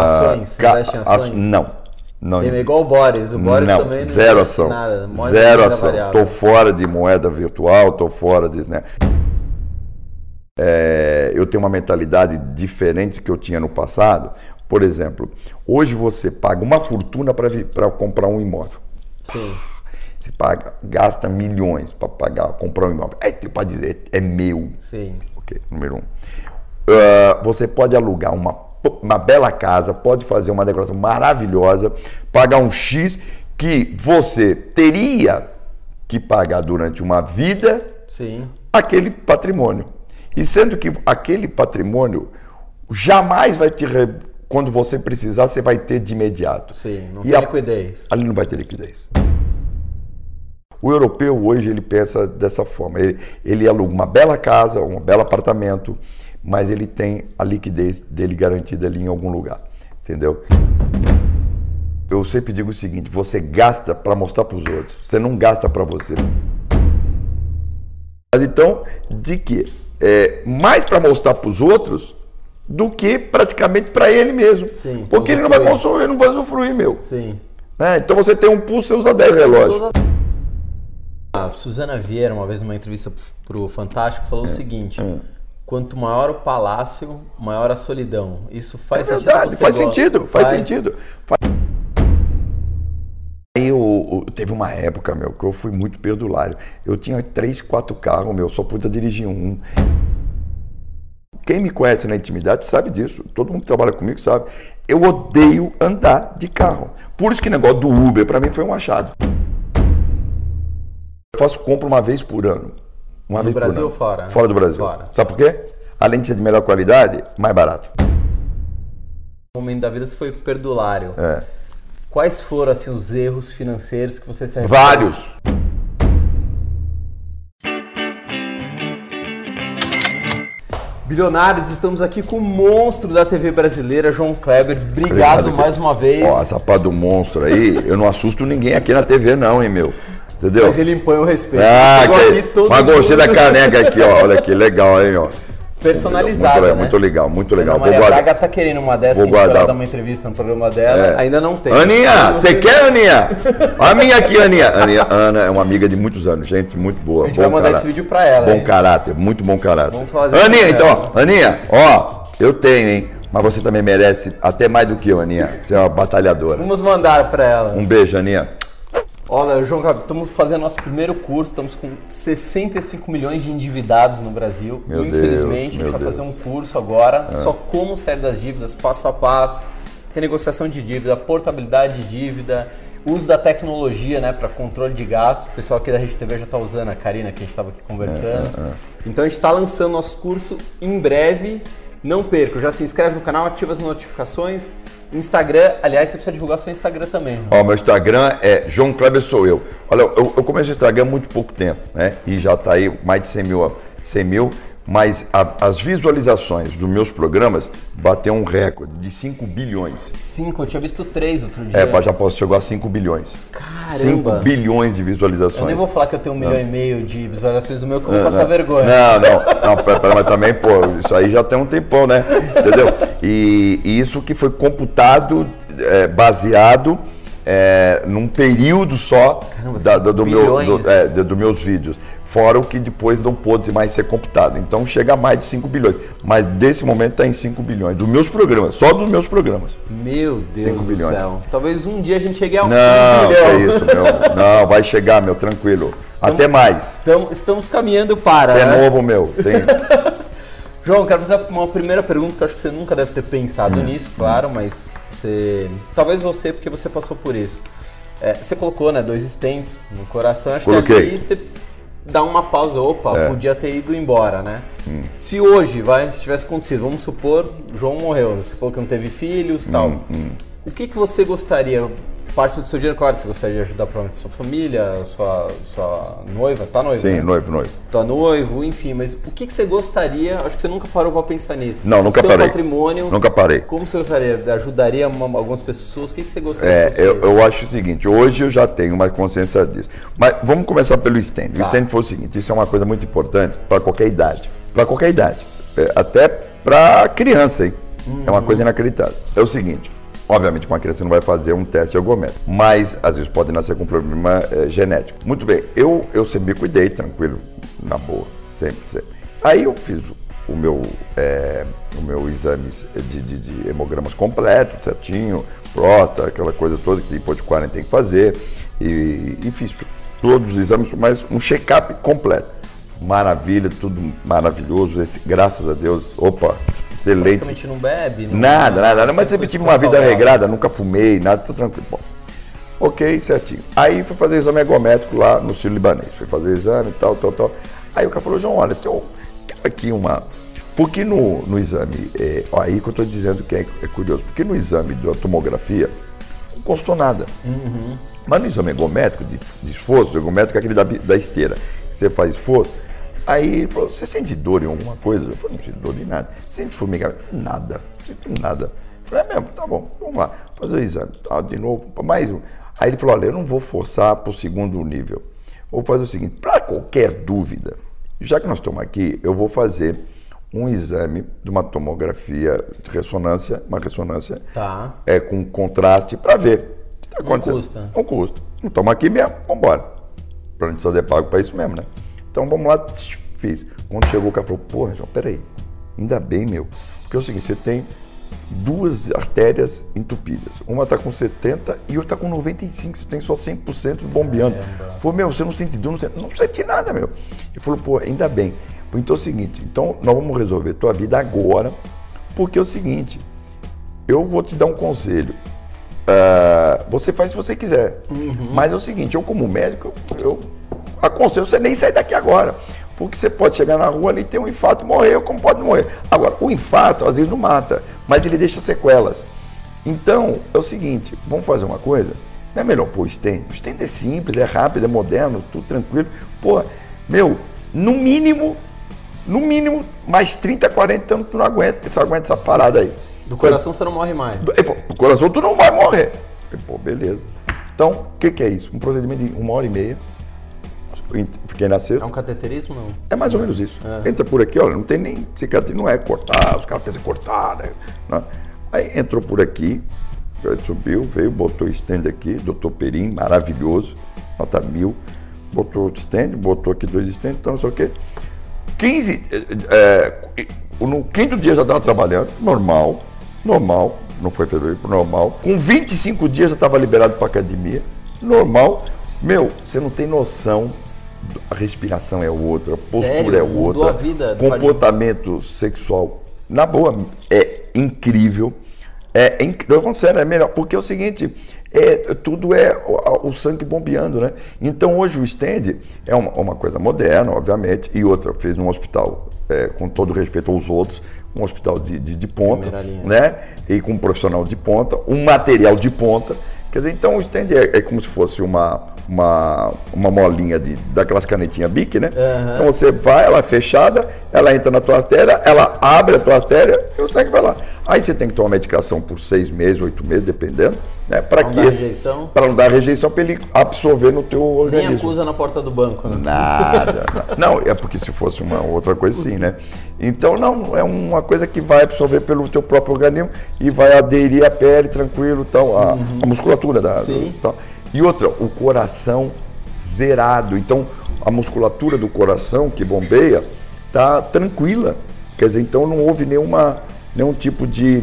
Ações? Você investe em ações? aç- Não. não Tem igual o Boris. O Boris não, também não zero ação. nada. Moeda zero ação. Tô fora de moeda virtual, tô fora de. Né? É, eu tenho uma mentalidade diferente que eu tinha no passado. Por exemplo, hoje você paga uma fortuna para comprar um imóvel. Sim. Você paga, gasta milhões para pagar, comprar um imóvel. Aí para dizer, é meu. Sim. Ok, número um. Ah, você pode alugar uma, uma bela casa, pode fazer uma decoração maravilhosa, pagar um X que você teria que pagar durante uma vida Sim. aquele patrimônio. E sendo que aquele patrimônio jamais vai te. re- Quando você precisar, você vai ter de imediato. Sim. Não E tem a- liquidez. Ali não vai ter liquidez. O europeu hoje ele pensa dessa forma. Ele, ele aluga uma bela casa, um belo apartamento, mas ele tem a liquidez dele garantida ali em algum lugar. Entendeu? Eu sempre digo o seguinte: você gasta para mostrar para os outros, você não gasta para você. Mas então, de que? É, mais para mostrar para os outros do que praticamente para ele mesmo. Sim, Porque ele não vai consumir, não vai usufruir, meu. Sim. né? Então você tem um pulso, você usa 10 relógios. A Suzana Vieira, uma vez numa entrevista pro Fantástico, falou o É, seguinte: quanto maior o palácio, maior a solidão. Isso faz É sentido? verdade, Você faz sentido, faz, sentido. Faz- Aí eu, eu- teve uma época, meu, que eu fui muito perdulário. Eu tinha três, quatro carros, meu, só podia dirigir um. Quem me conhece na intimidade sabe disso. Todo mundo que trabalha comigo sabe. Eu odeio andar de carro. Por isso que o negócio do Uber, para mim, foi um achado. Eu faço compra uma vez por ano. Uma No Brasil ou fora? Fora do Brasil. Fora. Sabe por quê? Além de ser de melhor qualidade, mais barato. No momento da vida você foi perdulário. É. Quais foram assim os erros financeiros que você se arrependeu? Vários. Bilionários, estamos aqui com o monstro da TV brasileira, João Kleber. Obrigado, Obrigado, mais uma vez. Ó, essa pá do monstro aí, eu não assusto ninguém aqui na TV não, hein, meu. Entendeu? Mas ele impõe o respeito. Ah, que... aqui mas gostei da caneca aqui, ó. Olha que legal, hein, ó. Personalizada, muito, né? muito legal, muito legal. Ana Vou Maria guardar. Braga tá querendo uma dessa Vou que a guardar. dar uma entrevista no programa dela. É. Ainda não tem. Aninha, você quer, Aninha? A minha aqui, Aninha. Aninha. Ana é uma amiga de muitos anos, gente muito boa. A gente bom vai mandar caráter. esse vídeo pra ela, Bom hein? caráter, muito bom caráter. Vamos fazer Aninha, pra então, ó, Aninha, ó, eu tenho, hein? Mas você também merece até mais do que eu, Aninha. Você é uma batalhadora. Vamos mandar pra ela. Um beijo, Aninha. Olha, João Kleber, estamos fazendo nosso primeiro curso, estamos com 65 milhões de endividados no Brasil. Meu Infelizmente, Deus, a gente vai meu fazer um curso agora, só como sair das dívidas, passo a passo, renegociação de dívida, portabilidade de dívida, uso da tecnologia né, para controle de gastos. O pessoal aqui da Rede TV já está usando a Karina, que a gente estava aqui conversando. Então a gente está lançando nosso curso em breve. Não perca, já se inscreve no canal, ativa as notificações. Instagram, aliás, você precisa divulgar seu Instagram também. né? Ó, meu Instagram é João Kleber sou eu. Olha, eu, eu comecei o Instagram há muito pouco tempo, né? E já tá aí mais de 100 mil, 100 mil mas a- as visualizações dos meus programas bateu um recorde de 5 bilhões. Cinco, eu tinha visto três outro dia. É, já posso chegar a 5 bilhões. Caramba! 5 bilhões de visualizações. Eu nem vou falar que eu tenho um milhão e meio de visualizações do meu, que eu vou passar vergonha. Não, não, não, pera, mas também, pô, isso aí já tem um tempão, né? Entendeu? E, e isso que foi computado, é, baseado é, num período só Caramba, da- do, do meu, do, é, do- do meus vídeos. Fora o que depois não pôde mais ser computado. Então chega a mais de 5 bilhões. Mas desse momento está em 5 bilhões. Dos meus programas, só dos meus programas. Meu Deus do bilhões. céu. Talvez um dia a gente chegue a um Não, bilhão. é isso, meu. Não, vai chegar, meu, tranquilo. Até mais. Então, estamos caminhando para. Você é né? novo, meu. Tem, João, quero fazer uma primeira pergunta que eu acho que você nunca deve ter pensado Hum. nisso, claro, mas você. Talvez você, porque você passou por isso. É, você colocou, né, dois stents no coração, acho que Coloquei. ali você dá uma pausa, opa, É. podia ter ido embora, né? Hum. Se hoje, vai, se tivesse acontecido, vamos supor, João morreu, você falou que não teve filhos e Hum, tal. O que, que você gostaria? Parte do seu dinheiro, claro que você gostaria de ajudar provavelmente sua família, sua, sua noiva, tá noiva? sim, né? noivo, noivo. Tá noivo, enfim, mas o que, que você gostaria? Acho que você nunca parou pra pensar nisso. Não, nunca seu parei. patrimônio. Nunca parei. Como você gostaria? Ajudaria uma- algumas pessoas? O que, que você gostaria É, eu, eu acho o seguinte, hoje eu já tenho mais consciência disso. Mas vamos começar pelo stand. Tá. O stand foi o seguinte, isso é uma coisa muito importante para qualquer idade. Para qualquer idade. É, até para criança, hein? Uhum. É uma coisa inacreditável. É o seguinte, Obviamente, uma criança não vai fazer um teste ergométrico, mas às vezes pode nascer com problema é, genético. Muito bem, eu, eu sempre me cuidei, tranquilo, na boa, sempre, sempre. Aí eu fiz o meu, é, o meu exame de, de, de, hemogramas completo, certinho, próstata, aquela coisa toda que depois de 40 tem que fazer, e, e fiz todos os exames, mas um check-up completo. Maravilha, tudo maravilhoso, esse, graças a Deus, opa, excelente. Praticamente não bebe? Não, nada, nada, nada, mas sempre tive uma vida regrada, nunca fumei, nada, tô tranquilo. Bom, ok, certinho. Aí fui fazer o exame ergométrico lá no Ciro Libanês. Fui fazer o exame e tal, tal, tal. Aí o cara falou, João, olha, tem aqui uma. Porque no, no exame, é, aí que eu estou dizendo que é, é, curioso, porque no exame da tomografia não constou nada. Uhum. Mas no exame ergométrico, de, de esforço, ergométrico é aquele da, da esteira, você faz esforço, Aí ele falou, você sente dor em alguma coisa? Eu falei, não sinto dor em nada. Sente formigamento? Nada, não sinto nada. Eu falei, é mesmo, tá bom, vamos lá, fazer o exame. Tá, de novo, mais um. Aí ele falou, olha, eu não vou forçar para o segundo nível. Vou fazer o seguinte, para qualquer dúvida, já que nós estamos aqui, eu vou fazer um exame de uma tomografia de ressonância, uma ressonância tá. é, com contraste para ver o que está acontecendo. Não custa. Não custa. Não estamos aqui mesmo, vamos embora. Para a gente só pago para isso mesmo, né? Então vamos lá, fiz. Quando chegou o cara falou, porra, João, peraí, ainda bem, meu. Porque é o seguinte, você tem duas artérias entupidas. Uma está com 70 e outra está com 95. Você tem só 100% bombeando. Falou, meu, você não sente dor, não sente, não sente nada, meu. Ele falou, pô, ainda bem. Então é o seguinte, então nós vamos resolver tua vida agora, porque é o seguinte, eu vou te dar um conselho. Uh, você faz se você quiser. Uhum. Mas é o seguinte, eu como médico, eu aconselho você nem sair daqui agora. Porque você pode chegar na rua ali, ter um infarto e morrer, como pode morrer. Agora, o infarto às vezes não mata, mas ele deixa sequelas. Então, é o seguinte, vamos fazer uma coisa? Não é melhor pôr o stent? O stent é simples, é rápido, é moderno, tudo tranquilo. Pô, meu, no mínimo, no mínimo, mais 30, 40 anos tu não aguenta, você aguenta essa parada aí. Do coração você não morre mais. Do, do coração tu não vai morrer. Pô, beleza. Então, o que, que é isso? Um procedimento de uma hora e meia fiquei na sexta. É um cateterismo, não? É mais ou menos isso. É. Entra por aqui, olha, não tem nem cicatriz, não é cortar, os caras pensam cortar, né? Não. Aí entrou por aqui, subiu, veio, botou o stand aqui, doutor Perim, maravilhoso, nota mil, botou o stand, botou aqui dois stands, então não sei o quê. 15, é, no quinto dia já estava trabalhando, normal, normal, não foi fevereiro, normal. Com 25 dias já estava liberado para academia, normal. Meu, você não tem noção a respiração é outra, a postura Sério? é outra, vida comportamento sexual, na boa, é incrível. É incrível, é melhor, porque é o seguinte, é, tudo é o, o, sangue bombeando, né? Então hoje o stand é uma, uma coisa moderna, obviamente, e outra, fez num hospital, é, com todo respeito aos outros, um hospital de, de, de ponta, né? E com um profissional de ponta, um material de ponta. Quer dizer, então o stand é, é como se fosse uma, uma, uma molinha de, daquelas canetinhas BIC, né? Uhum. Então você vai, ela é fechada, ela entra na tua artéria, ela abre a tua artéria e o sangue vai lá. Aí você tem que tomar medicação por seis meses, oito meses, dependendo, né? Para que rejeição? Para não dar rejeição, para ele absorver no teu organismo. Nem acusa na porta do banco, né? Nada. não, é porque se fosse uma outra coisa sim, né? Então não, é uma coisa que vai absorver pelo teu próprio organismo e vai aderir à pele tranquilo, tal, a, uhum. a musculatura da. Sim. Do, tal. E outra, o coração zerado. Então, a musculatura do coração que bombeia está tranquila. Quer dizer, então não houve nenhuma, nenhum tipo de,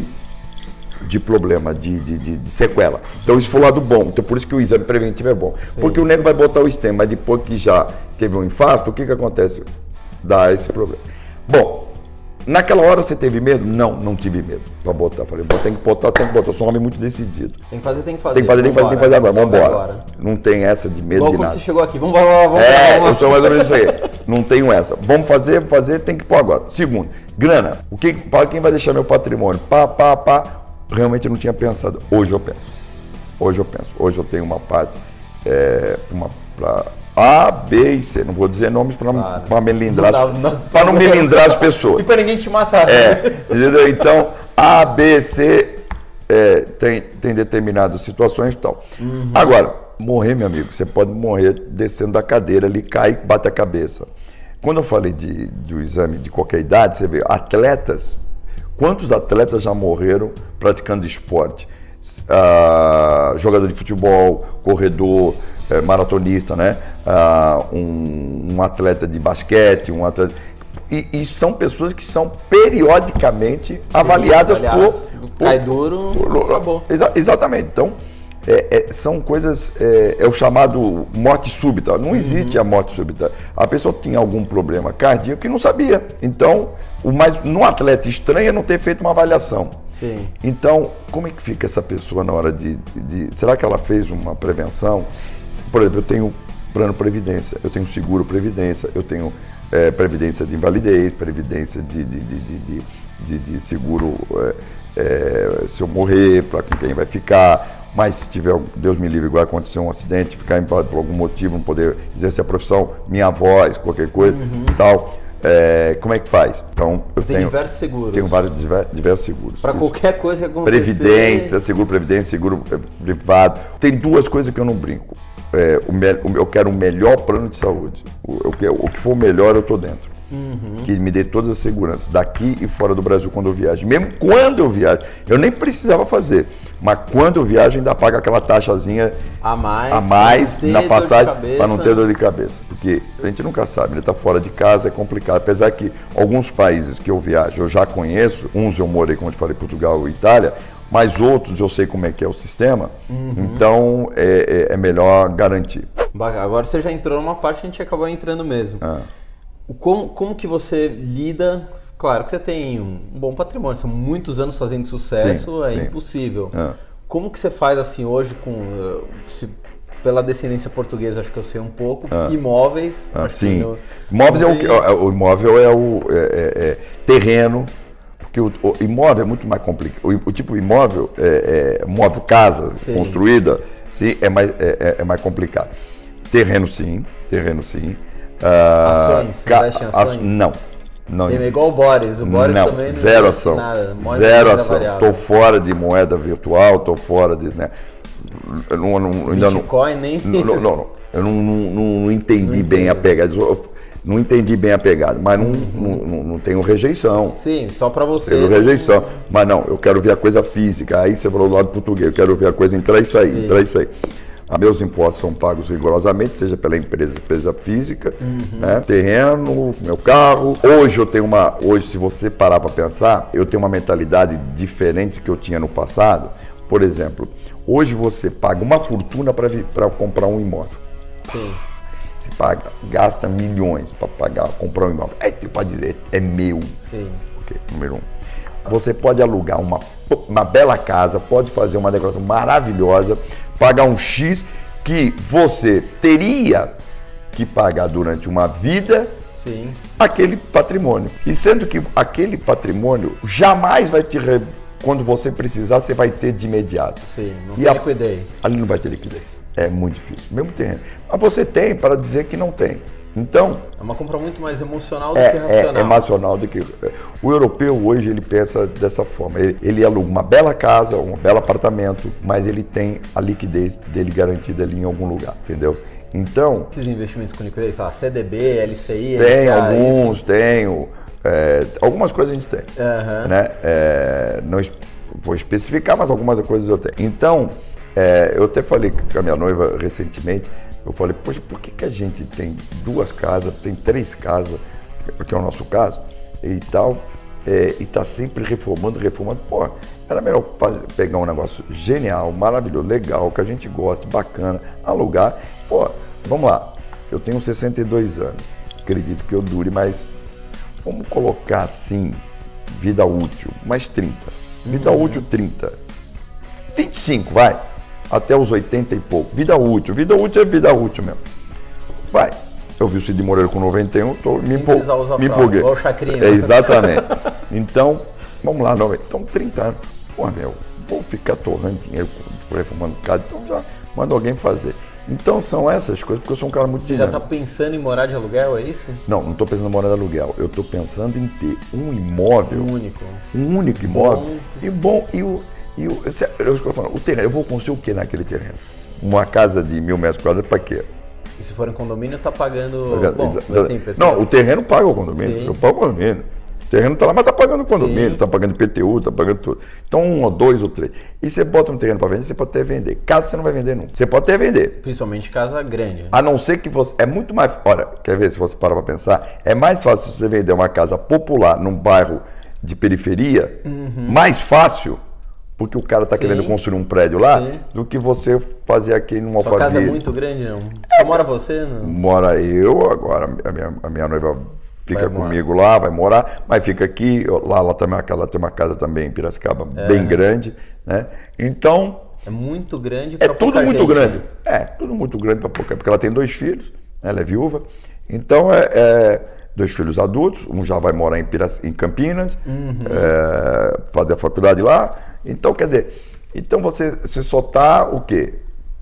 de problema, de, de, de, de sequela. Então isso foi o lado bom. Então por isso que o exame preventivo é bom. Sim. Porque o nego vai botar o stem, mas depois que já teve um infarto, o que, que acontece? Dá esse problema. Bom, Naquela hora você teve medo? Não, não tive medo para botar. Falei, tem que botar, tem que botar. Eu sou um homem muito decidido. Tem que fazer, tem que fazer. Tem que fazer, tem que fazer, tem que fazer agora. Vamos embora. Não tem essa de medo Logo de nada. você chegou aqui, vamos embora, vamos É, vamos eu sou mais ou menos isso aí. Não tenho essa. Vamos fazer, vamos fazer, tem que pôr agora. Segundo, grana. O que, para quem vai deixar meu patrimônio? Pá, pá, pá. Realmente eu não tinha pensado. Hoje eu penso. Hoje eu penso. Hoje eu tenho uma parte é, uma, pra, a, B e C. Não vou dizer nomes para claro. não, melindrar, não, não, para não melindrar as pessoas. E para ninguém te matar. É, entendeu? Então, A, B, C é, tem, tem determinadas situações e tal. Uhum. Agora, morrer, meu amigo, você pode morrer descendo da cadeira ali, cai e bate a cabeça. Quando eu falei de, um exame de qualquer idade, você vê atletas Quantos atletas já morreram praticando esporte? Ah, jogador de futebol, corredor, eh, maratonista, né? Ah, um, um, atleta de basquete, um atleta. E, e são pessoas que são periodicamente avaliadas, por, por. Cai duro, por, acabou. Exa exatamente. Então, é, é, são coisas, é, é, o chamado morte súbita. Não existe uhum. a morte súbita. A pessoa tinha algum problema cardíaco e não sabia. Então, o mais no atleta estranho é não ter feito uma avaliação. Sim. Então, como é que fica essa pessoa na hora de, de, Será que ela fez uma prevenção? Por exemplo, eu tenho plano previdência, eu tenho seguro previdência, eu tenho é, previdência de invalidez, previdência de, de, de, de seguro é, é, se eu morrer, para quem vai ficar mas se tiver, Deus me livre, igual acontecer um acidente, ficar inválido por algum motivo, não poder exercer a profissão, minha voz, qualquer coisa uhum. tal, é, como é que faz? Então, eu Tem tenho diversos seguros. Tenho vários diversos seguros. Para qualquer coisa que acontecer. Previdência, seguro previdência, seguro é, privado. Tem duas coisas que eu não brinco. É, o, o, eu quero um melhor plano de saúde. O, o, o que for melhor, eu estou dentro uhum. que me dê todas as seguranças, daqui e fora do Brasil quando eu viajo. Mesmo quando eu viajo, eu nem precisava fazer, mas quando eu viajo ainda paga aquela taxazinha a mais, a mais na passagem para não ter dor de cabeça. Porque a gente nunca sabe, ele está fora de casa, é complicado. Apesar que alguns países que eu viajo eu já conheço, uns eu morei, como eu te falei, Portugal e Itália, mas outros eu sei como é que é o sistema, uhum. então é, é, é, melhor garantir. Agora você já entrou numa parte que a gente acabou entrando mesmo. Ah. Como, como que você lida? Claro que você tem um bom patrimônio, são muitos anos fazendo sucesso, sim, é sim. impossível. É. Como que você faz assim hoje com eh, se, pela descendência portuguesa, acho que eu sei um pouco. É. Imóveis. Ah, sim. No, Imóveis é o, é, o imóvel é o é, é, é, terreno, porque o, o, imóvel é muito mais complicado. O, o tipo imóvel, é, móvel casa sim. construída, sim, é mais, é, mais complicado. Terreno sim, terreno sim. Uh, ações, investe em ações? Não. Não. Tem igual o Boris. O Boris não, também não zero ação. Nada. Zero ação. Estou fora de moeda virtual, estou fora de. Né, eu não, não, ainda Bitcoin não, nem. Não, não, não, eu não, não, não entendi bem a pegada. Não entendi bem a pegada, mas não, uhum. não, não, tenho rejeição. Sim, só para você. Tenho rejeição. Mas não, eu quero ver a coisa física. Aí você falou do lado português, eu quero ver a coisa entrar e sair, Sim. entrar e sair. Meus impostos são pagos rigorosamente, seja pela empresa, empresa física, uhum. né? terreno, meu carro. Hoje eu tenho uma. Hoje, se você parar para pensar, eu tenho uma mentalidade diferente que eu tinha no passado. Por exemplo, hoje você paga uma fortuna para comprar um imóvel. Sim. Você paga, gasta milhões para pagar, comprar um imóvel. Aí você pode dizer, é meu. Sim. Ok, número um. Você pode alugar uma, uma bela casa, pode fazer uma decoração maravilhosa pagar um X que você teria que pagar durante uma vida Sim. aquele patrimônio. E sendo que aquele patrimônio jamais vai te. Re... Quando você precisar, você vai ter de imediato. Sim, não e tem a... liquidez. Ali não vai ter liquidez. É muito difícil, mesmo terreno. Mas você tem para dizer que não tem. Então. É uma compra muito mais emocional do é, que é, racional. É, emocional do que. O europeu hoje ele pensa dessa forma. Ele, ele aluga uma bela casa, um belo apartamento, mas ele tem a liquidez dele garantida ali em algum lugar, entendeu? Então. Esses investimentos com liquidez, sei lá, CDB, LCI, Tem LCA, alguns, isso? tenho. É, algumas coisas a gente tem. Uhum. Né? É, não vou especificar, mas algumas coisas eu tenho. Então, é, eu até falei com a minha noiva recentemente eu falei, poxa, por que, que a gente tem duas casas, tem três casas, porque é o nosso caso, e tal, é, e está sempre reformando, reformando. Pô, era melhor fazer, pegar um negócio genial, maravilhoso, legal, que a gente gosta, bacana, alugar. Pô, vamos lá, eu tenho 62 anos, acredito que eu dure, mas vamos colocar assim, vida útil, mais 30. Vida uhum. útil, 30. 25, vai até os 80 e pouco. Vida útil. Vida útil é vida útil mesmo. Vai. Eu vi o Cid Moreira com 91, tô, me, empol... me empolguei. Igual o Chacrinha. É, exatamente. então, vamos lá, 90. Então, 30 anos. Pô, meu, vou ficar torrando dinheiro reformando casa, então já manda alguém fazer. Então são essas coisas, porque eu sou um cara muito Você dinâmico. já está pensando em morar de aluguel, é isso? Não, não estou pensando em morar de aluguel. Eu estou pensando em ter um imóvel. Um único. Um único imóvel. Bom. E bom, e o e o, eu, eu falando, o terreno, eu vou construir o que naquele terreno? Uma casa de mil metros quadrados para quê? E se for em condomínio, está pagando. Bom, não, o terreno paga o condomínio. Sim. Eu pago o condomínio. O terreno está lá, mas está pagando condomínio, está pagando IPTU, está pagando tudo. Então, um ou dois ou três. E você bota um terreno para vender, você pode até vender. Casa você não vai vender nunca. Você pode até vender. Principalmente casa grande. A não ser que você. É muito mais. Olha, quer ver se você parar para pensar? É mais fácil você vender uma casa popular num bairro de periferia, uhum. mais fácil porque o cara está querendo construir um prédio lá, Sim. do que você fazer aqui numa Sua casa é muito grande, não? Só mora você? Não? Mora eu, agora a minha, a minha noiva fica vai comigo morar. lá, vai morar, mas fica aqui, lá ela, também, ela tem uma casa também em Piracicaba, é. bem grande, né? Então... É muito grande para É tudo muito gente, grande. Né? É, tudo muito grande para pouca, porque ela tem dois filhos, né? ela é viúva, então é, é dois filhos adultos, um já vai morar em, Pirac... em Campinas, uhum. é, fazer a faculdade lá, então, quer dizer, então você, você só está o quê?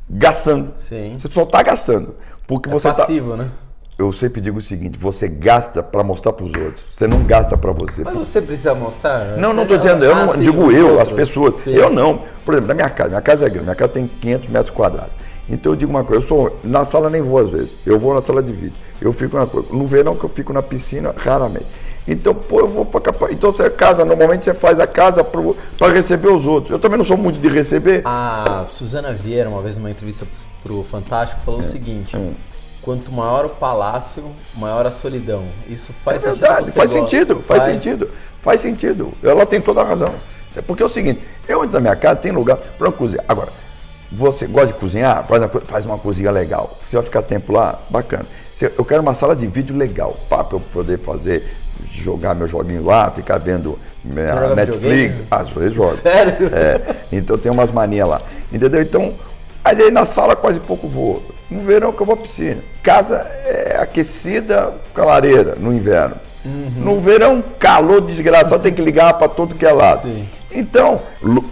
Gastando. Sim. Você só está gastando. Porque é você tá passivo, tá... né? Eu sempre digo o seguinte: você gasta para mostrar para os outros. Você não gasta para você. Mas você precisa mostrar? Não, não estou dizendo. Eu ah, não digo eu, outros. as pessoas. Sim. Eu não. Por exemplo, na minha casa, minha casa é grande, minha casa tem 500 metros quadrados. Então eu digo uma coisa, eu sou na sala nem vou às vezes. Eu vou na sala de vídeo. Eu fico na coisa. No verão que eu fico na piscina, raramente. Então, pô, eu vou para capa... Então você casa, normalmente você faz a casa para receber os outros. Eu também não sou muito de receber. A Suzana Vieira, uma vez numa entrevista para o Fantástico, falou é. o seguinte: é. quanto maior o palácio, maior a solidão. Isso faz é verdade, faz sentido, faz, faz sentido, faz sentido. Ela tem toda a razão. Porque é o seguinte, eu entro na minha casa, tem lugar para cozinhar. Agora, você gosta de cozinhar? Faz uma cozinha legal. Você vai ficar tempo lá? Bacana. Eu quero uma sala de vídeo legal, para eu poder fazer jogar meu joguinho lá, ficar vendo minha Netflix. Às vezes jogo. Sério? É, então tem umas manias lá. Entendeu? Então, aí na sala quase pouco vou. No verão que eu vou à piscina. Casa é aquecida com a lareira no inverno. Uhum. No verão, calor desgraçado, tem que ligar para todo que é lado. Sim. Então,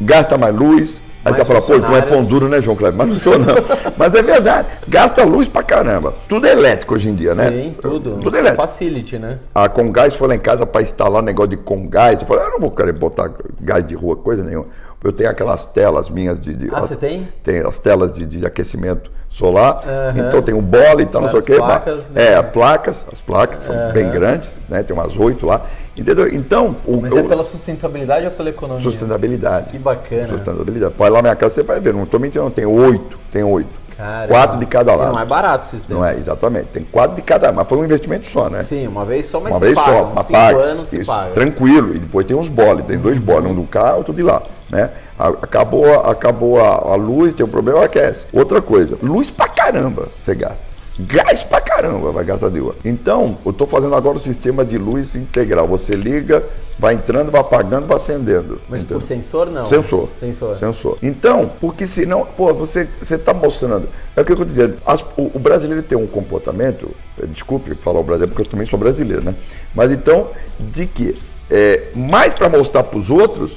gasta mais luz, Aí você fala, pô, não é pão duro, né, João Cleber? Mas não sou, não. Mas é verdade. Gasta luz pra caramba. Tudo é elétrico hoje em dia, né? Sim, tudo. Tudo é elétrico. Facility, né? A Congás foi lá em casa para instalar um negócio de Congás. Eu falei, eu não vou querer botar gás de rua, coisa nenhuma. Eu tenho aquelas telas minhas de. de ah, as, você tem? Tem as telas de, de aquecimento solar. Uhum. Então tem um bola e tal, não sei o quê. Placas, né? É, placas, as placas são uhum. bem grandes, né? Tem umas oito lá. Entendeu? Então. O, Mas é pela sustentabilidade ou pela economia? Sustentabilidade. Que bacana. Sustentabilidade. Pode ir lá na minha casa, você vai ver. Não estou mentindo, não. Tem oito. Tem oito. Caramba. Quatro de cada lado. E não é barato o sistema. Não é, exatamente. Tem quatro de cada Mas foi um investimento só, né? Sim, uma vez só, mas uma vez paga. só, mas cinco paga. anos se Isso, paga. Tranquilo. E depois tem uns boles. Tem dois boles, um do cá, outro de lá. Né? Acabou, acabou a, a luz, tem um problema, aquece. Outra coisa, luz pra caramba você gasta. Gás pra caramba vai gastar de água. Então, eu estou fazendo agora o sistema de luz integral. Você liga, vai entrando, vai apagando, vai acendendo. Mas entendeu? por sensor não? Sensor. Sensor. Sensor. Então, porque senão, pô, você está mostrando. É o que eu estou dizendo. As, o, o, brasileiro tem um comportamento, eh, desculpe falar o brasileiro, porque eu também sou brasileiro, né? Mas então, de que é mais para mostrar para os outros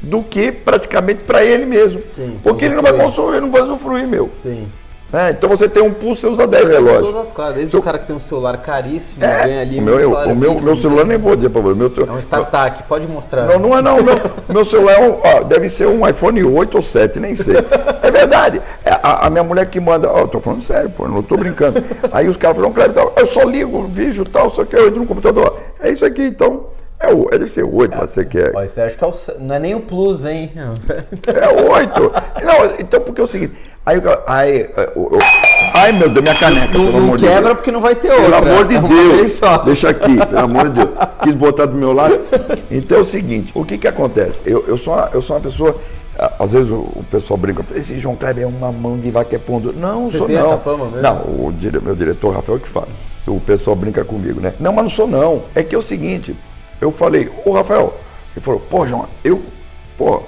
do que praticamente para ele mesmo. Sim, porque ele não vai consumir, ele não vai usufruir, meu. Sim. É, então você tem um pulso, você usa 10 relógios. Todas as classes. Desde então, o cara que tem um celular caríssimo, é, ganha ali o meu, um o meu, meu celular nem vou dizer para você. Meu, é um startup, pode mostrar. Não, não é não. meu, meu celular é um, ó, deve ser um iPhone 8 ou 7, nem sei. É verdade. É, a, a minha mulher que manda, ó, tô falando sério, pô, não tô brincando. Aí os caras falam, claro, eu só ligo, vídeo tal, só que eu entro no computador. É isso aqui, então. É o, deve ser 8, é, você quer. Ó, você acha que é o, não é nem o Plus, hein? É 8. Não, então, porque é o seguinte, Aí, aí, eu, eu, ai meu Deus, minha caneca. Não, não quebra Deus. porque não vai ter outra. Pelo amor de é Deus. Deixa aqui, pelo amor de Deus. Quis botar do meu lado. Então é o seguinte: o que que acontece? Eu, eu, sou, uma, eu sou uma pessoa. Às vezes o, o pessoal brinca, esse João Kleber é uma mão de vaca é pondo. Não, Você sou tem não. essa fama mesmo? Não, o meu diretor Rafael que fala. O pessoal brinca comigo, né? Não, mas não sou não. É que é o seguinte, eu falei, ô Rafael, ele falou, pô, João, eu, pô,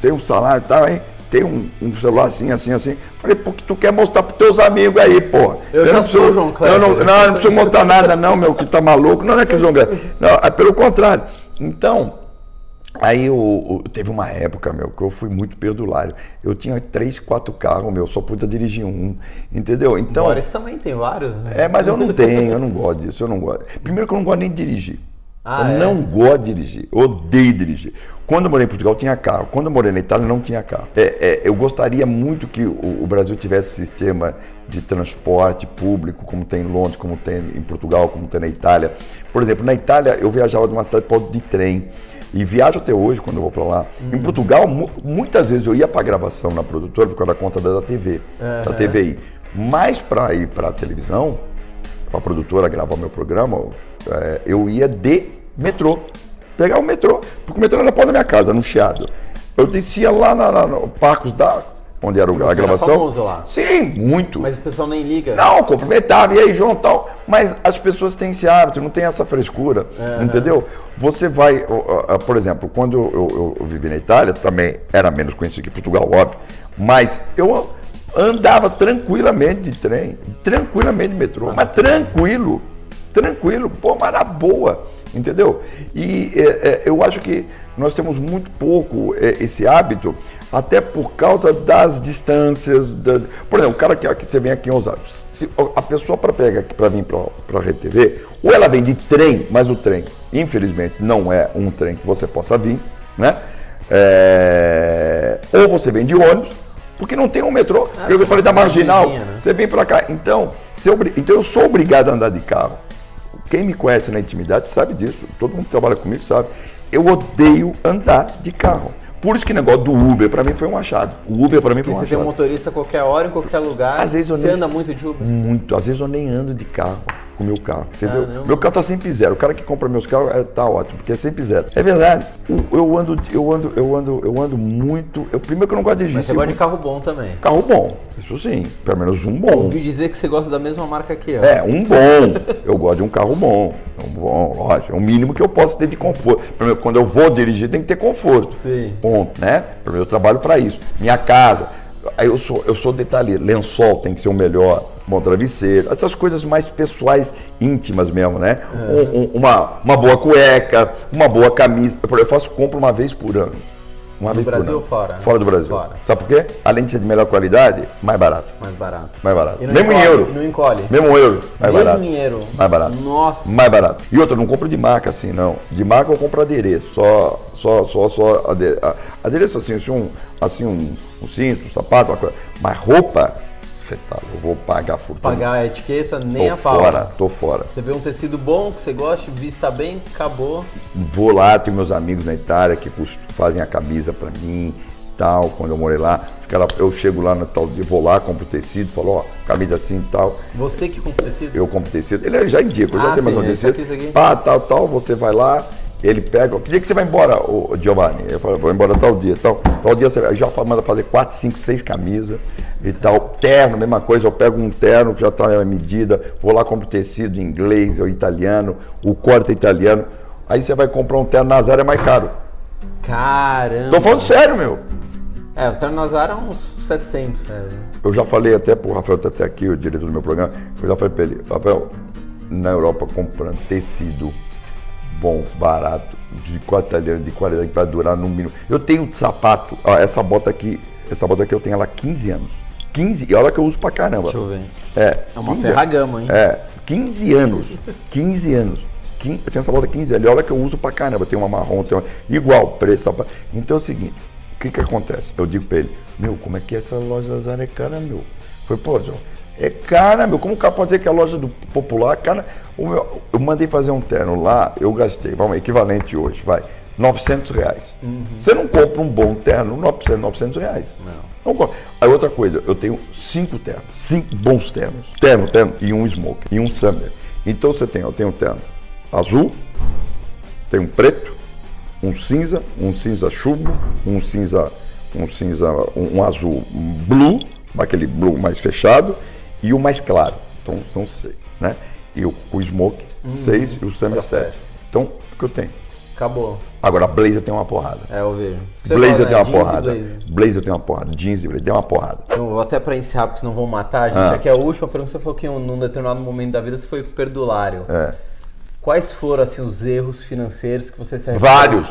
tenho um salário e tal, hein? Tem um, um, celular assim, assim, assim. Falei, porque tu quer mostrar pros teus amigos aí, pô. Eu, eu já sou, João Cléber. Não, não, não, não preciso mostrar nada, não, meu, que tá maluco. Não, não é que João Cléber. Não, é pelo contrário. Então, aí eu, eu, teve uma época, meu, que eu fui muito perdulário. Eu tinha três, quatro carros, meu, só podia dirigir um, entendeu? Então. Boris também tem vários. Né? É, mas eu não tenho, eu não gosto disso, eu não gosto. Primeiro que eu não gosto nem de dirigir. Ah, eu é? não gosto de dirigir, odeio dirigir. Quando eu morei em Portugal tinha carro, quando eu morei na Itália não tinha carro. É, é, eu gostaria muito que o, o, Brasil tivesse um sistema de transporte público, como tem em Londres, como tem em Portugal, como tem na Itália. Por exemplo, na Itália eu viajava de uma cidade para outra de trem. E viajo até hoje quando eu vou para lá. Em Portugal, muitas vezes eu ia para gravação na produtora por causa da conta da TV, uhum. da TVI. Mas para ir para a televisão, para a produtora gravar meu programa, eu ia de metrô. Pegar o metrô, porque o metrô era na porta da minha casa, no Chiado. Eu descia lá na, na, no Parcos da onde era Você a gravação. Era famoso lá. Sim, muito. Mas o pessoal nem liga. Não, cumprimentava, e aí, João, tal. Mas as pessoas têm esse hábito, não tem essa frescura, uhum. entendeu? Você vai, por exemplo, quando eu, eu, eu, vivi na Itália, também era menos conhecido que Portugal, óbvio, mas eu andava tranquilamente de trem, tranquilamente de metrô, mas tranquilo, tranquilo, pô, mas na boa, entendeu? E é, é, eu acho que nós temos muito pouco é, esse hábito, até por causa das distâncias. Da... Por exemplo, o cara que, que você vem aqui em Osasco, se a pessoa para pegar aqui para vir para a RTV, ou ela vem de trem, mas o trem, infelizmente, não é um trem que você possa vir, né? É... Ou você vem de ônibus, porque não tem um metrô. Ah, eu falei da marginal, vizinha, né? você vem para cá. Então, eu, então eu sou obrigado a andar de carro. Quem me conhece na intimidade sabe disso. Todo mundo que trabalha comigo sabe eu odeio andar de carro. Por isso que o negócio do Uber para mim foi um achado. O Uber para mim foi um achado. Você tem um motorista a qualquer hora, em qualquer lugar. Às vezes eu você nem... anda muito de Uber? Muito. Às vezes eu nem ando de carro com o meu carro, entendeu? Ah, meu carro tá sempre zero. O cara que compra meus carros é, tá ótimo, porque é sempre zero. É verdade. Eu ando, eu ando, eu ando, eu ando muito. Eu, primeiro que eu não gosto de dirigir. Mas você gosta de carro bom também. Carro bom, isso sim. Pelo menos um bom. Eu ouvi dizer que você gosta da mesma marca que eu. É, um bom. eu gosto de um carro bom. Um bom, lógico. É o mínimo que eu posso ter de conforto. Primeiro, quando eu vou dirigir, tem que ter conforto. Sim. Ponto, né? Primeiro, eu trabalho para isso. Minha casa. Aí eu sou, eu sou detalheiro. Lençol tem que ser o melhor bom travesseiro, essas coisas mais pessoais, íntimas mesmo, né? É. Um, um, uma, uma boa cueca, uma boa camisa. Eu faço compra uma vez por ano. Uma do Brasil ou fora? Fora do Brasil. Fora. Sabe por quê? Além de ser de melhor qualidade, mais barato. Mais barato. Mais barato. Mesmo encolhe, em euro. Não encolhe. Mesmo euro. Mais Mesmo barato. em euro. Mais barato. Nossa. Mais barato. E outra, não compro de marca assim, não. De marca eu compro adereço. Só, só, só, só adereço assim, assim um, assim um, um cinto, um sapato, uma coisa. Mas roupa, você tá, eu vou pagar fortuna. Pagar a etiqueta, nem tô a pau. fora, tô fora. Você vê um tecido bom, que você gosta, vista bem, acabou. Vou lá, tenho meus amigos na Itália que fazem a camisa para mim, tal, quando eu morei lá. Eu chego lá no tal dia, vou lá, compro tecido, falo, ó, camisa assim e tal. Você que compra tecido? Eu compro tecido. Ele já indica, eu já ah, sei mais o tecido. Aqui, isso aqui. Pá, tal, tal, você vai lá, ele pega, que dia que você vai embora, o Giovanni? Eu falo, vou embora tal dia, tal, tal dia você já manda fazer 4, 5, 6 camisas e tal. Terno, mesma coisa, eu pego um terno, já está a minha medida, vou lá, compro tecido inglês ou italiano, o corte é italiano. Aí você vai comprar um terno na Zara é mais caro. Caramba! Tô falando sério, meu. É, o terno na Zara é uns 700. É. Eu já falei até pro Rafael, tá até aqui, o diretor do meu programa, eu já falei para ele, Rafael, na Europa comprando tecido bom, barato, de qualidade, de qualidade para durar no mínimo. Eu tenho sapato, ó, essa bota aqui, essa bota aqui eu tenho ela há 15 anos. 15, e olha que eu uso pra caramba. Deixa eu ver. É, é uma ferragama, hein? É, 15 anos. 15 anos. eu tenho essa bota há 15 anos. E olha que eu uso pra caramba. Tem uma marrom, tem uma, igual preço. Então é o seguinte, o que que acontece? Eu digo pra ele, meu, como é que é essa loja da Zara cara, meu? Foi, pô, João, é cara, meu. Como o cara pode dizer que é a loja do popular? Cara, meu, eu mandei fazer um terno lá, eu gastei, vamos, equivalente hoje, vai, 900 reais. Uhum. Você não compra um bom terno, 900, 900 reais. Não. não Aí outra coisa, eu tenho cinco ternos, cinco bons ternos. Terno, terno e um smoke, e um summer. Então você tem, eu tenho um terno azul, tem um preto, um cinza, um cinza chumbo, um cinza, um cinza, um, um azul blue, aquele blue mais fechado, e o mais claro. Então são seis, né? E o, o Smoke, uhum. seis e o Summer, sete. Então, o que eu tenho? Acabou. Agora, Blazer tem uma porrada. É, eu vejo. Blazer né? tem uma porrada. Blazer. blazer tem uma porrada. Jeans e Blazer tem uma porrada. Então, até para encerrar, porque senão vão matar a gente. Ah. Aqui é a última pergunta. Você falou que num determinado momento da vida você foi perdulário. É. Quais foram, assim, os erros financeiros que você se arrependeu? Vários.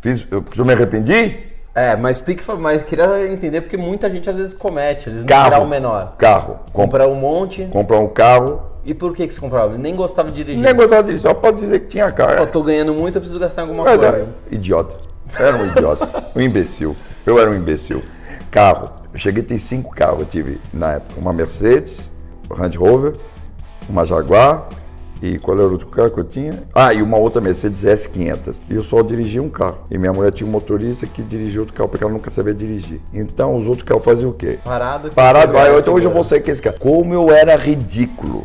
Fiz, eu, eu me arrependi? É, mas tem que mas queria entender porque muita gente às vezes comete, às vezes carro, não o menor. Carro. Comprar um monte. Comprar um carro E por que, que você comprava? Nem gostava de dirigir. Nem gostava de dirigir, só pode dizer que tinha carro. Pô, tô ganhando muito, eu preciso gastar alguma Mas coisa. era idiota. Eu era um idiota. um imbecil. Eu era um imbecil. Carro. Eu cheguei a ter cinco carros. Eu tive, na época, uma Mercedes, Range Rover, uma Jaguar e qual era o outro carro que eu tinha? Ah, e uma outra Mercedes S500. E eu só dirigia um carro. E minha mulher tinha um motorista que dirigia outro carro, porque ela nunca sabia dirigir. Então, os outros carros faziam o quê? Parado. que Parado, vai. Então hoje eu vou sair com esse cara. Como eu era ridículo.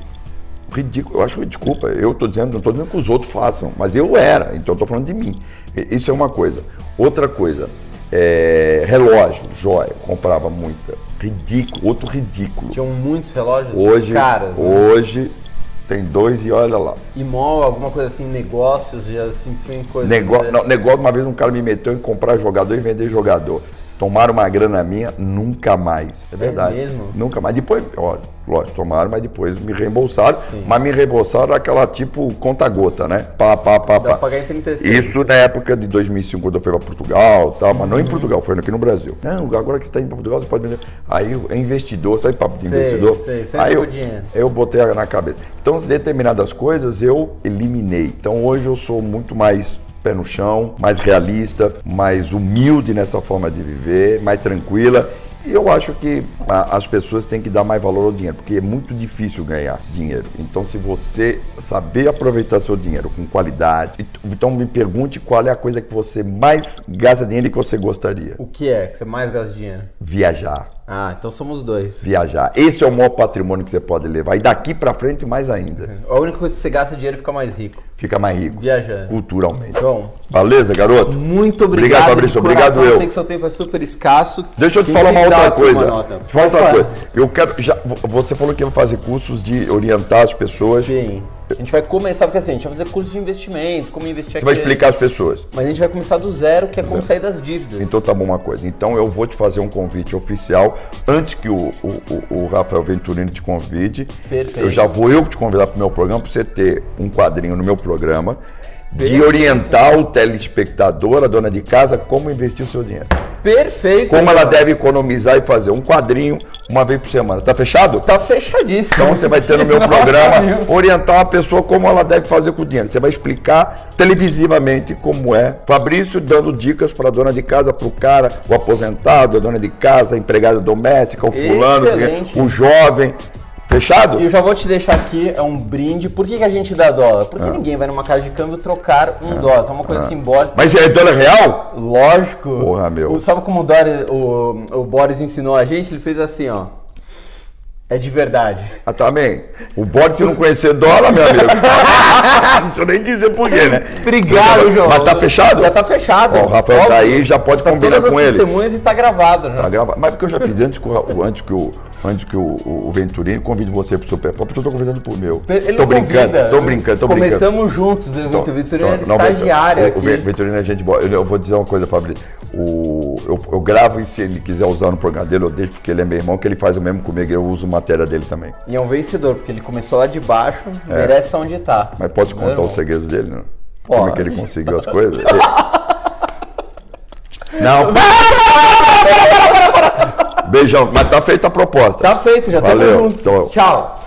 Ridículo. Eu acho desculpa. Eu tô dizendo, não tô dizendo que os outros façam, mas eu era. Então eu tô falando de mim. Isso é uma coisa. Outra coisa. é, relógio, joia. Comprava muita. Ridículo. Outro ridículo. Tinham muitos relógios Hoje, caras. né? hoje tem dois e olha lá. Imóvel, alguma coisa assim, negócios, já assim, enfim, coisas. Negócio, né? não, negócio, uma vez um cara me meteu em comprar jogador e vender jogador. Tomaram uma grana minha, nunca mais. É verdade. mesmo? Nunca mais. Depois, ó, lógico, tomaram, mas depois me reembolsaram. Sim. Mas me reembolsaram aquela tipo conta-gota, né? Pá, pá, pá, Dá pá. pagar em 36. Isso na época de 2005, quando eu fui para Portugal, tal, mas não em Portugal, foi aqui no Brasil. Não, agora que você está indo para Portugal, você pode vender. Aí é investidor, sabe papo de Sei, investidor? sei, sempre Aí eu, dinheiro. eu botei na cabeça. Então, determinadas coisas eu eliminei. Então, hoje eu sou muito mais pé no chão, mais realista, mais humilde nessa forma de viver, mais tranquila. E eu acho que a- as pessoas têm que dar mais valor ao dinheiro, porque é muito difícil ganhar dinheiro. Então, se você saber aproveitar seu dinheiro com qualidade, ent- então me pergunte qual é a coisa que você mais gasta dinheiro e que você gostaria. O que é que você mais gasta dinheiro? Viajar. Ah, então somos dois. Viajar. Esse é o maior patrimônio que você pode levar. E daqui pra frente, mais ainda. A única coisa que você gasta dinheiro ficar mais rico. Fica mais rico. Viajando. Culturalmente. Bom, Beleza, garoto? muito obrigado. Obrigado, Fabrício. Obrigado eu. sei que seu tempo é super escasso. Deixa eu te falar uma outra coisa. uma nota. Eu falar outra coisa. Eu quero. Já, você falou que ia fazer cursos de orientar as pessoas. Sim. A gente vai começar, porque assim, a gente vai fazer curso de investimentos, como investir Você aqui. vai explicar às pessoas. Mas a gente vai começar do zero, que é como sair das dívidas. Então tá bom uma coisa. Então eu vou te fazer um convite oficial antes que o, o, o- o Rafael Venturini te convide. Perfeito. Eu já vou eu te convidar para o meu programa para você ter um quadrinho no meu programa de orientar o telespectador, a dona de casa, como investir o seu dinheiro. Perfeito. Como ela deve economizar e fazer um quadrinho uma vez por semana. Tá fechado? Tá fechadíssimo. Então você vai ter no meu programa orientar uma pessoa como ela deve fazer com o dinheiro. Você vai explicar televisivamente como é. Fabrício dando dicas para a dona de casa, para o cara, o aposentado, a dona de casa, a empregada doméstica, o fulano, Excelente. o jovem. Fechado? E eu já vou te deixar aqui, é um brinde. Por que, que a gente dá dólar? Porque ninguém vai numa casa de câmbio trocar um dólar. É uma coisa simbólica. Mas é dólar real? Lógico. Porra, meu. O- sabe como o, Dori- o, o Boris ensinou a gente? Ele fez assim, ó. É de verdade. Ah, também. O Boris, se não conhecer dólar, meu amigo. não preciso nem dizer por quê, né? Obrigado, João. Mas tá fechado? Já tá fechado. Ó, o Rafael tá aí, já pode Tá combinar todas as com ele. testemunhas e tá gravado já. Tá gravado. Mas porque eu já fiz antes que o, antes que o, antes que o, o Venturini convide você pro Super Pop, eu tô convidando pro meu. Ele tô brincando, convida. tô brincando, tô Começamos juntos, eu brincando. o era Não, não, estagiário o, aqui. O Ve- Venturini é gente boa. Eu, eu vou dizer uma coisa, Fabrício. O, eu, eu gravo e se ele quiser usar no programa dele, eu deixo porque ele é meu irmão, que ele faz o mesmo comigo, eu uso matéria dele também. E é um vencedor, porque ele começou lá de baixo, merece estar onde tá. É. Mas pode contar Não, os segredos dele, não? Pode. Como é que ele conseguiu as coisas? Não. Beijão, mas tá feita a proposta. Tá feito, já Valeu. estamos juntos. Então- Tchau.